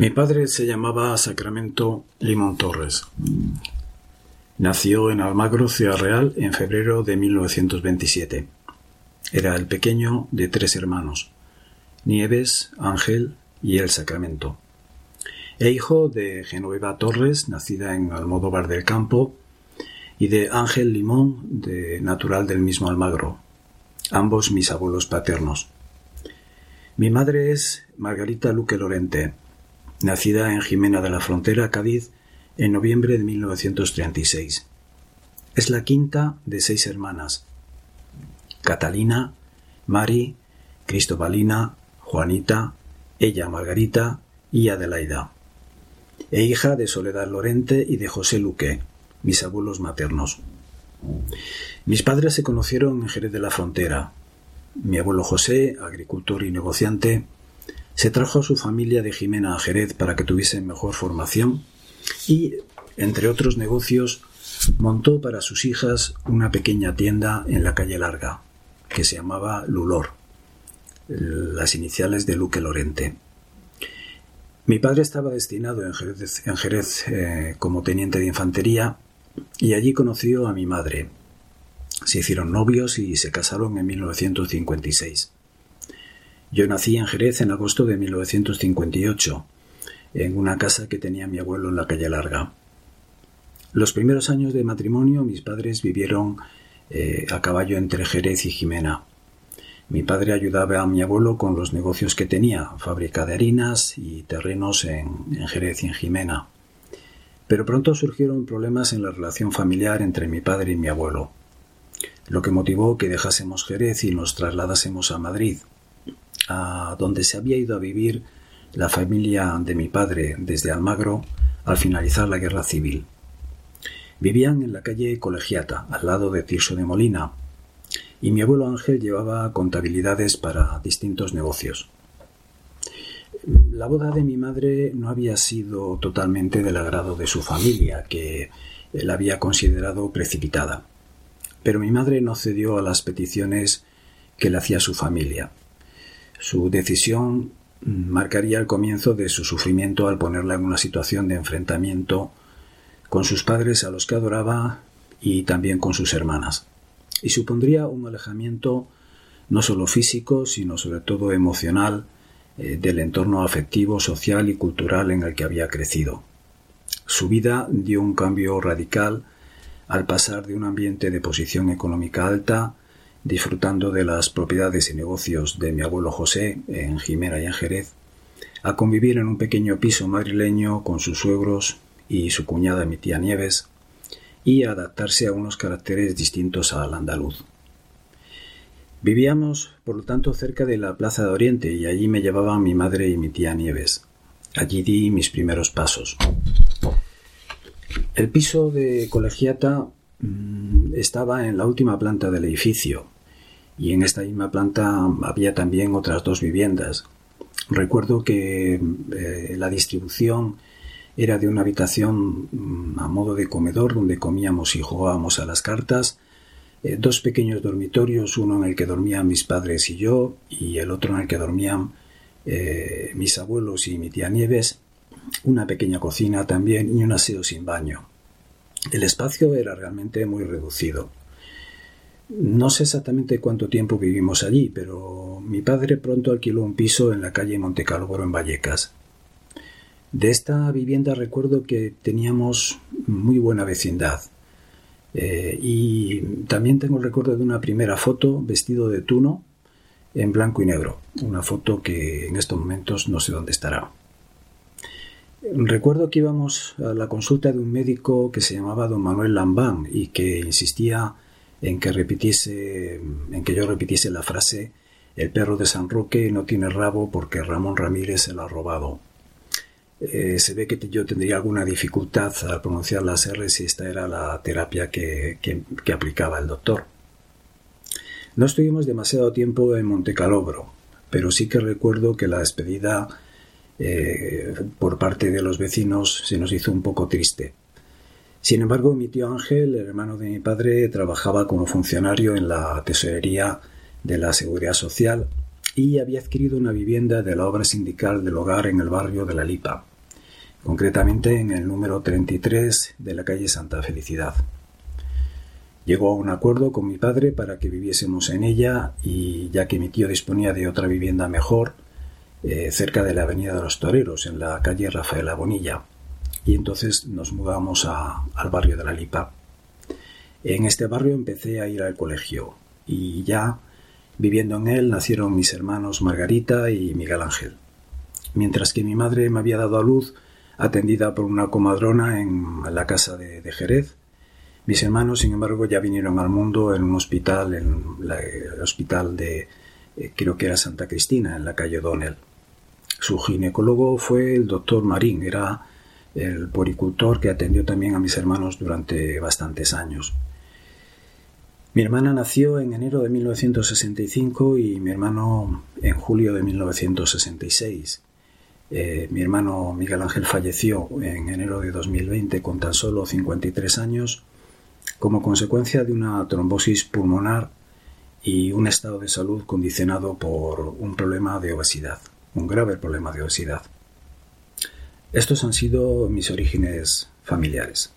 Mi padre se llamaba Sacramento Limón Torres. Nació en Almagro, Ciudad Real, en febrero de 1927. Era el pequeño de tres hermanos, Nieves, Ángel y el Sacramento. E hijo de Genoveva Torres, nacida en Almodóvar del Campo, y de Ángel Limón, de natural del mismo Almagro, ambos mis abuelos paternos. Mi madre es Margarita Luque Lorente, nacida en Jimena de la Frontera, Cádiz, en noviembre de 1936. Es la quinta de seis hermanas. Catalina, Mari, Cristobalina, Juanita, ella Margarita y Adelaida. E hija de Soledad Lorente y de José Luque, mis abuelos maternos. Mis padres se conocieron en Jerez de la Frontera. Mi abuelo José, agricultor y negociante, se trajo a su familia de Jimena a Jerez para que tuviesen mejor formación y, entre otros negocios, montó para sus hijas una pequeña tienda en la calle Larga, que se llamaba Lulor, las iniciales de Luque Lorente. Mi padre estaba destinado en Jerez, eh, como teniente de infantería y allí conoció a mi madre. Se hicieron novios y se casaron en 1956. Yo nací en Jerez en agosto de 1958, en una casa que tenía mi abuelo en la calle Larga. Los primeros años de matrimonio mis padres vivieron eh, a caballo entre Jerez y Jimena. Mi padre ayudaba a mi abuelo con los negocios que tenía, fábrica de harinas y terrenos en, en Jerez y en Jimena. Pero pronto surgieron problemas en la relación familiar entre mi padre y mi abuelo, lo que motivó que dejásemos Jerez y nos trasladásemos a Madrid, a donde se había ido a vivir la familia de mi padre desde Almagro al finalizar la guerra civil. Vivían en la calle Colegiata, al lado de Tirso de Molina, y mi abuelo Ángel llevaba contabilidades para distintos negocios. La boda de mi madre no había sido totalmente del agrado de su familia, que la había considerado precipitada. Pero mi madre no cedió a las peticiones que le hacía su familia. Su decisión marcaría el comienzo de su sufrimiento al ponerla en una situación de enfrentamiento con sus padres a los que adoraba y también con sus hermanas. Y supondría un alejamiento no solo físico, sino sobre todo emocional eh, del entorno afectivo, social y cultural en el que había crecido. Su vida dio un cambio radical al pasar de un ambiente de posición económica alta disfrutando de las propiedades y negocios de mi abuelo José en Jimena y en Jerez, a convivir en un pequeño piso madrileño con sus suegros y su cuñada mi tía Nieves, y a adaptarse a unos caracteres distintos al andaluz. Vivíamos, por lo tanto, cerca de la Plaza de Oriente y allí me llevaban mi madre y mi tía Nieves. Allí di mis primeros pasos. El piso de colegiata Mm, estaba en la última planta del edificio y en esta misma planta había también otras dos viviendas. Recuerdo que eh, la distribución era de una habitación mm, a modo de comedor donde comíamos y jugábamos a las cartas, eh, dos pequeños dormitorios, uno en el que dormían mis padres y yo y el otro en el que dormían eh, mis abuelos y mi tía Nieves, una pequeña cocina también y un aseo sin baño. El espacio era realmente muy reducido. No sé exactamente cuánto tiempo vivimos allí, pero mi padre pronto alquiló un piso en la calle Montecalvo en Vallecas. De esta vivienda recuerdo que teníamos muy buena vecindad. Eh, y también tengo el recuerdo de una primera foto vestido de tuno en blanco y negro. Una foto que en estos momentos no sé dónde estará. Recuerdo que íbamos a la consulta de un médico que se llamaba don Manuel Lambán y que insistía en que repitiese, en que yo repitiese la frase el perro de San Roque no tiene rabo porque Ramón Ramírez se lo ha robado. Eh, se ve que yo tendría alguna dificultad al pronunciar las R si esta era la terapia que, que aplicaba el doctor. No estuvimos demasiado tiempo en Montecalobro, pero sí que recuerdo que la despedida por parte de los vecinos se nos hizo un poco triste. Sin embargo, mi tío Ángel, el hermano de mi padre, trabajaba como funcionario en la tesorería de la Seguridad Social y había adquirido una vivienda de la obra sindical del hogar en el barrio de La Lipa, concretamente en el número 33 de la calle Santa Felicidad. Llegó a un acuerdo con mi padre para que viviésemos en ella y ya que mi tío disponía de otra vivienda mejor, eh, cerca de la Avenida de los Toreros, en la calle Rafaela Bonilla, y entonces nos mudamos al barrio de La Lipa. En este barrio empecé a ir al colegio y ya viviendo en él nacieron mis hermanos Margarita y Miguel Ángel. Mientras que mi madre me había dado a luz atendida por una comadrona en la casa de, Jerez, mis hermanos, sin embargo, ya vinieron al mundo en un hospital, en el hospital de, eh, creo que era Santa Cristina, en la calle O'Donnell. Su ginecólogo fue el doctor Marín, era el poricultor que atendió también a mis hermanos durante bastantes años. Mi hermana nació en enero de 1965 y mi hermano en julio de 1966. Eh, mi hermano Miguel Ángel falleció en enero de 2020 con tan solo 53 años como consecuencia de una trombosis pulmonar y un estado de salud condicionado por un problema de obesidad, un grave problema de obesidad. Estos han sido mis orígenes familiares.